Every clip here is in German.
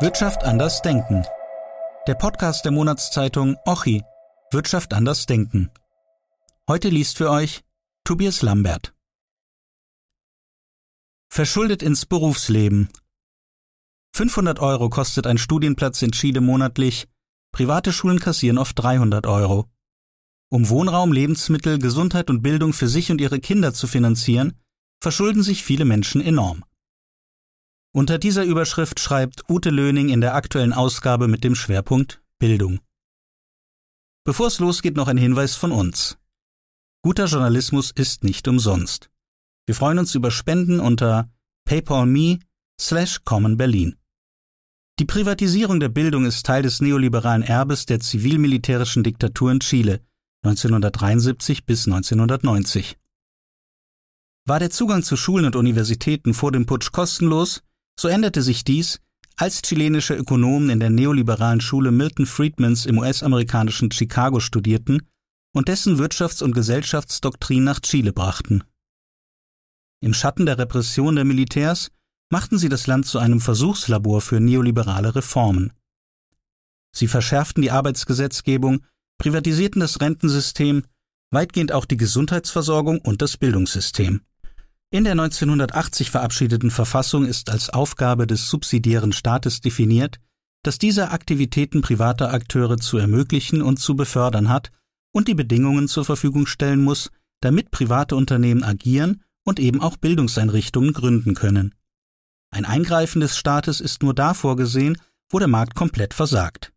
Wirtschaft anders denken. Der Podcast der Monatszeitung Ochi Wirtschaft anders denken. Heute liest für euch Tobias Lambert. Verschuldet ins Berufsleben. 500 Euro kostet ein Studienplatz in Chile monatlich, private Schulen kassieren oft 300 Euro. Um Wohnraum, Lebensmittel, Gesundheit und Bildung für sich und ihre Kinder zu finanzieren, verschulden sich viele Menschen enorm. Unter dieser Überschrift schreibt Ute Löning in der aktuellen Ausgabe mit dem Schwerpunkt Bildung. Bevor es losgeht, noch ein Hinweis von uns. Guter Journalismus ist nicht umsonst. Wir freuen uns über Spenden unter paypal.me slash Common Berlin. Die Privatisierung der Bildung ist Teil des neoliberalen Erbes der zivilmilitärischen Diktatur in Chile 1973 bis 1990. War der Zugang zu Schulen und Universitäten vor dem Putsch kostenlos, so änderte sich dies, als chilenische Ökonomen in der neoliberalen Schule Milton Friedmans im US-amerikanischen Chicago studierten und dessen Wirtschafts- und Gesellschaftsdoktrin nach Chile brachten. Im Schatten der Repression der Militärs machten sie das Land zu einem Versuchslabor für neoliberale Reformen. Sie verschärften die Arbeitsgesetzgebung, privatisierten das Rentensystem, weitgehend auch die Gesundheitsversorgung und das Bildungssystem. In der 1980 verabschiedeten Verfassung ist als Aufgabe des subsidiären Staates definiert, dass diese Aktivitäten privater Akteure zu ermöglichen und zu befördern hat und die Bedingungen zur Verfügung stellen muss, damit private Unternehmen agieren und eben auch Bildungseinrichtungen gründen können. Ein Eingreifen des Staates ist nur da vorgesehen, wo der Markt komplett versagt.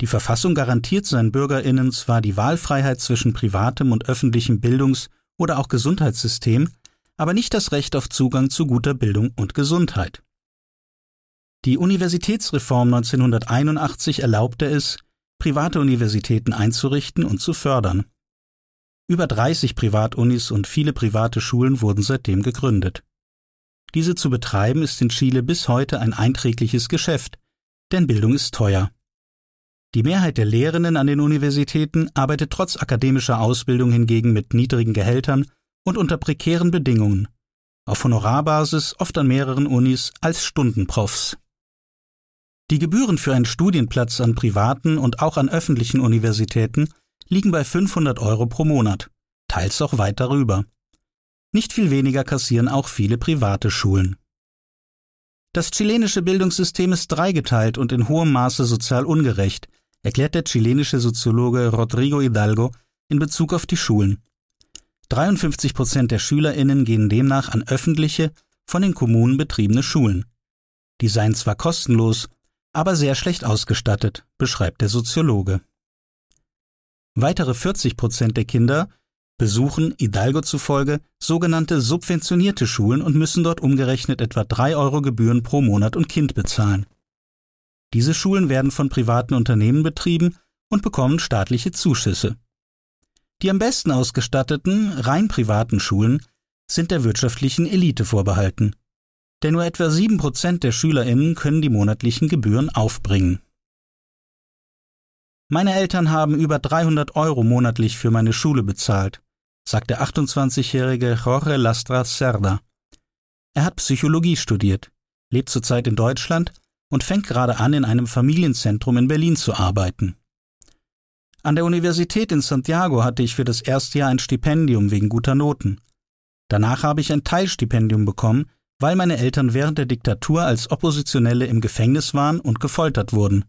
Die Verfassung garantiert seinen Bürgerinnen zwar die Wahlfreiheit zwischen privatem und öffentlichem Bildungs- oder auch Gesundheitssystem, aber nicht das Recht auf Zugang zu guter Bildung und Gesundheit. Die Universitätsreform 1981 erlaubte es, private Universitäten einzurichten und zu fördern. Über 30 Privatunis und viele private Schulen wurden seitdem gegründet. Diese zu betreiben ist in Chile bis heute ein einträgliches Geschäft, denn Bildung ist teuer. Die Mehrheit der Lehrenden an den Universitäten arbeitet trotz akademischer Ausbildung hingegen mit niedrigen Gehältern und unter prekären Bedingungen, auf Honorarbasis oft an mehreren Unis als Stundenprofs. Die Gebühren für einen Studienplatz an privaten und auch an öffentlichen Universitäten liegen bei 500 Euro pro Monat, teils auch weit darüber. Nicht viel weniger kassieren auch viele private Schulen. Das chilenische Bildungssystem ist dreigeteilt und in hohem Maße sozial ungerecht, erklärt der chilenische Soziologe Rodrigo Hidalgo in Bezug auf die Schulen. 53 Prozent der SchülerInnen gehen demnach an öffentliche, von den Kommunen betriebene Schulen. Die seien zwar kostenlos, aber sehr schlecht ausgestattet, beschreibt der Soziologe. Weitere 40 Prozent der Kinder besuchen, Hidalgo zufolge, sogenannte subventionierte Schulen und müssen dort umgerechnet etwa drei Euro Gebühren pro Monat und Kind bezahlen. Diese Schulen werden von privaten Unternehmen betrieben und bekommen staatliche Zuschüsse. Die am besten ausgestatteten, rein privaten Schulen sind der wirtschaftlichen Elite vorbehalten. Denn nur etwa sieben Prozent der SchülerInnen können die monatlichen Gebühren aufbringen. Meine Eltern haben über 300 Euro monatlich für meine Schule bezahlt, sagt der 28-jährige Jorge Lastra Cerda. Er hat Psychologie studiert, lebt zurzeit in Deutschland und fängt gerade an, in einem Familienzentrum in Berlin zu arbeiten. An der Universität in Santiago hatte ich für das erste Jahr ein Stipendium wegen guter Noten. Danach habe ich ein Teilstipendium bekommen, weil meine Eltern während der Diktatur als Oppositionelle im Gefängnis waren und gefoltert wurden.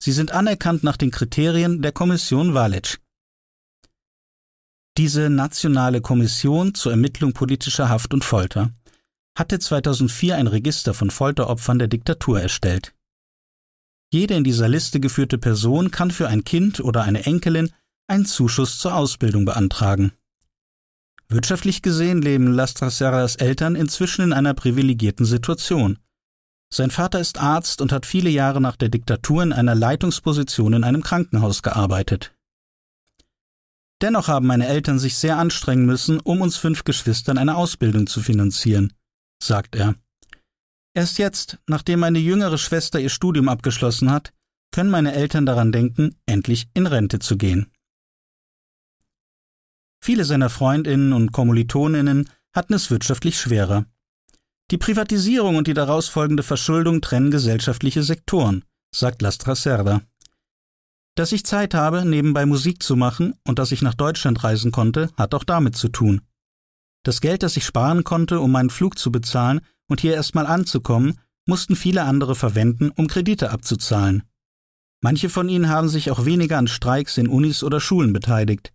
Sie sind anerkannt nach den Kriterien der Kommission Walic. Diese nationale Kommission zur Ermittlung politischer Haft und Folter hatte 2004 ein Register von Folteropfern der Diktatur erstellt. Jede in dieser Liste geführte Person kann für ein Kind oder eine Enkelin einen Zuschuss zur Ausbildung beantragen. Wirtschaftlich gesehen leben Lastraserras Eltern inzwischen in einer privilegierten Situation. Sein Vater ist Arzt und hat viele Jahre nach der Diktatur in einer Leitungsposition in einem Krankenhaus gearbeitet. Dennoch haben meine Eltern sich sehr anstrengen müssen, um uns fünf Geschwistern eine Ausbildung zu finanzieren, sagt er. Erst jetzt, nachdem meine jüngere Schwester ihr Studium abgeschlossen hat, können meine Eltern daran denken, endlich in Rente zu gehen. Viele seiner Freundinnen und Kommilitoninnen hatten es wirtschaftlich schwerer. Die Privatisierung und die daraus folgende Verschuldung trennen gesellschaftliche Sektoren, sagt Lastra Serda. Dass ich Zeit habe, nebenbei Musik zu machen und dass ich nach Deutschland reisen konnte, hat auch damit zu tun. Das Geld, das ich sparen konnte, um meinen Flug zu bezahlen und hier erstmal anzukommen, mussten viele andere verwenden, um Kredite abzuzahlen. Manche von ihnen haben sich auch weniger an Streiks in Unis oder Schulen beteiligt.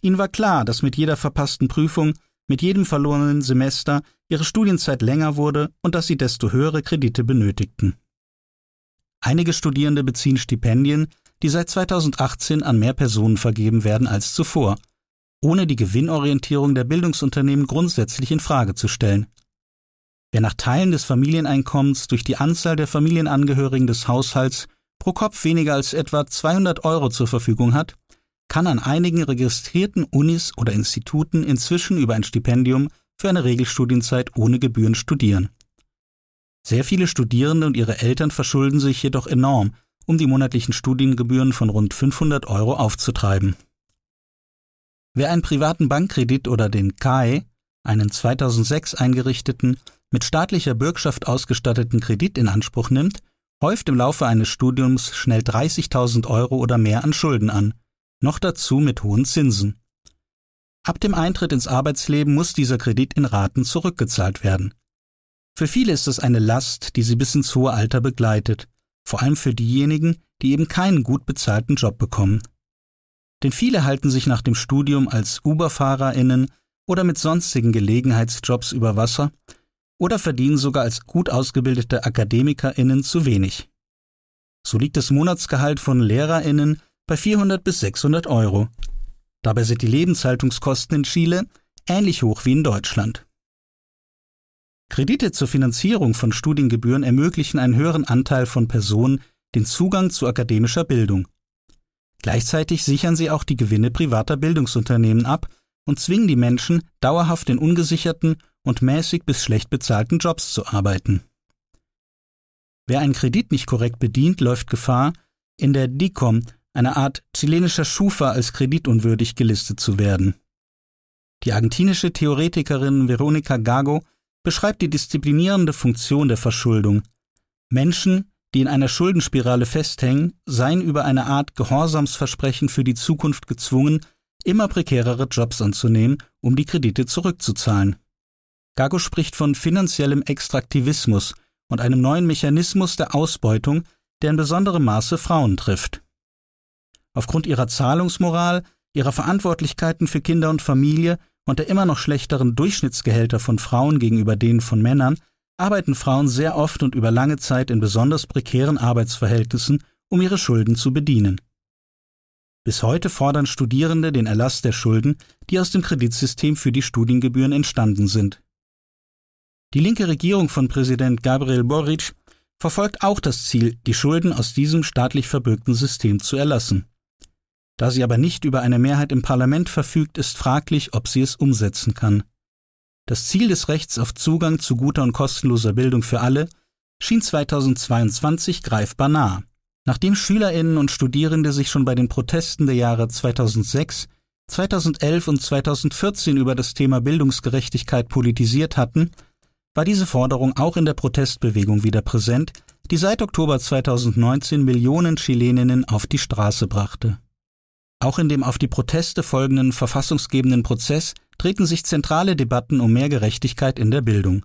Ihnen war klar, dass mit jeder verpassten Prüfung, mit jedem verlorenen Semester ihre Studienzeit länger wurde und dass sie desto höhere Kredite benötigten. Einige Studierende beziehen Stipendien, die seit 2018 an mehr Personen vergeben werden als zuvor, ohne die Gewinnorientierung der Bildungsunternehmen grundsätzlich in Frage zu stellen. Wer nach Teilen des Familieneinkommens durch die Anzahl der Familienangehörigen des Haushalts pro Kopf weniger als etwa 200 Euro zur Verfügung hat, kann an einigen registrierten Unis oder Instituten inzwischen über ein Stipendium für eine Regelstudienzeit ohne Gebühren studieren. Sehr viele Studierende und ihre Eltern verschulden sich jedoch enorm, um die monatlichen Studiengebühren von rund 500 Euro aufzutreiben. Wer einen privaten Bankkredit oder den KAI, einen 2006 eingerichteten mit staatlicher Bürgschaft ausgestatteten Kredit in Anspruch nimmt, häuft im Laufe eines Studiums schnell 30.000 Euro oder mehr an Schulden an, noch dazu mit hohen Zinsen. Ab dem Eintritt ins Arbeitsleben muss dieser Kredit in Raten zurückgezahlt werden. Für viele ist es eine Last, die sie bis ins hohe Alter begleitet, vor allem für diejenigen, die eben keinen gut bezahlten Job bekommen. Denn viele halten sich nach dem Studium als Uberfahrerinnen oder mit sonstigen Gelegenheitsjobs über Wasser oder verdienen sogar als gut ausgebildete AkademikerInnen zu wenig. So liegt das Monatsgehalt von LehrerInnen bei 400 bis 600 Euro. Dabei sind die Lebenshaltungskosten in Chile ähnlich hoch wie in Deutschland. Kredite zur Finanzierung von Studiengebühren ermöglichen einen höheren Anteil von Personen den Zugang zu akademischer Bildung. Gleichzeitig sichern sie auch die Gewinne privater Bildungsunternehmen ab und zwingen die Menschen, dauerhaft in ungesicherten und mäßig bis schlecht bezahlten Jobs zu arbeiten. Wer einen Kredit nicht korrekt bedient, läuft Gefahr, in der DICOM, einer Art chilenischer Schufa, als kreditunwürdig gelistet zu werden. Die argentinische Theoretikerin Veronica Gago beschreibt die disziplinierende Funktion der Verschuldung. Menschen, die in einer Schuldenspirale festhängen, seien über eine Art Gehorsamsversprechen für die Zukunft gezwungen, immer prekärere Jobs anzunehmen, um die Kredite zurückzuzahlen. Gago spricht von finanziellem Extraktivismus und einem neuen Mechanismus der Ausbeutung, der in besonderem Maße Frauen trifft. Aufgrund ihrer Zahlungsmoral, ihrer Verantwortlichkeiten für Kinder und Familie und der immer noch schlechteren Durchschnittsgehälter von Frauen gegenüber denen von Männern arbeiten Frauen sehr oft und über lange Zeit in besonders prekären Arbeitsverhältnissen, um ihre Schulden zu bedienen. Bis heute fordern Studierende den Erlass der Schulden, die aus dem Kreditsystem für die Studiengebühren entstanden sind. Die linke Regierung von Präsident Gabriel Boric verfolgt auch das Ziel, die Schulden aus diesem staatlich verbürgten System zu erlassen. Da sie aber nicht über eine Mehrheit im Parlament verfügt, ist fraglich, ob sie es umsetzen kann. Das Ziel des Rechts auf Zugang zu guter und kostenloser Bildung für alle schien 2022 greifbar nah. Nachdem Schülerinnen und Studierende sich schon bei den Protesten der Jahre 2006, 2011 und 2014 über das Thema Bildungsgerechtigkeit politisiert hatten, war diese Forderung auch in der Protestbewegung wieder präsent, die seit Oktober 2019 Millionen Chileninnen auf die Straße brachte. Auch in dem auf die Proteste folgenden verfassungsgebenden Prozess drehten sich zentrale Debatten um mehr Gerechtigkeit in der Bildung.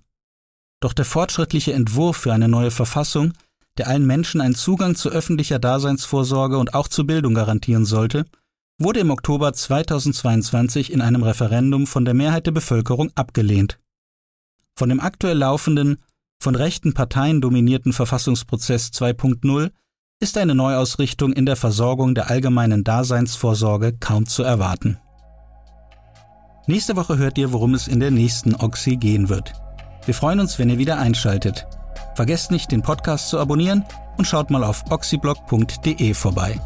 Doch der fortschrittliche Entwurf für eine neue Verfassung, der allen Menschen einen Zugang zu öffentlicher Daseinsvorsorge und auch zu Bildung garantieren sollte, wurde im Oktober 2022 in einem Referendum von der Mehrheit der Bevölkerung abgelehnt. Von dem aktuell laufenden, von rechten Parteien dominierten Verfassungsprozess 2.0 ist eine Neuausrichtung in der Versorgung der allgemeinen Daseinsvorsorge kaum zu erwarten. Nächste Woche hört ihr, worum es in der nächsten Oxy gehen wird. Wir freuen uns, wenn ihr wieder einschaltet. Vergesst nicht, den Podcast zu abonnieren und schaut mal auf oxyblog.de vorbei.